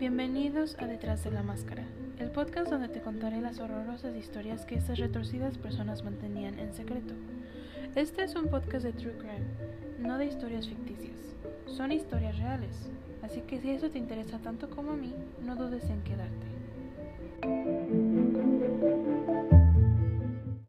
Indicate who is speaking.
Speaker 1: Bienvenidos a Detrás de la Máscara, el podcast donde te contaré las horrorosas historias que estas retorcidas personas mantenían en secreto. Este es un podcast de True Crime, no de historias ficticias. Son historias reales, así que si eso te interesa tanto como a mí, no dudes en quedarte.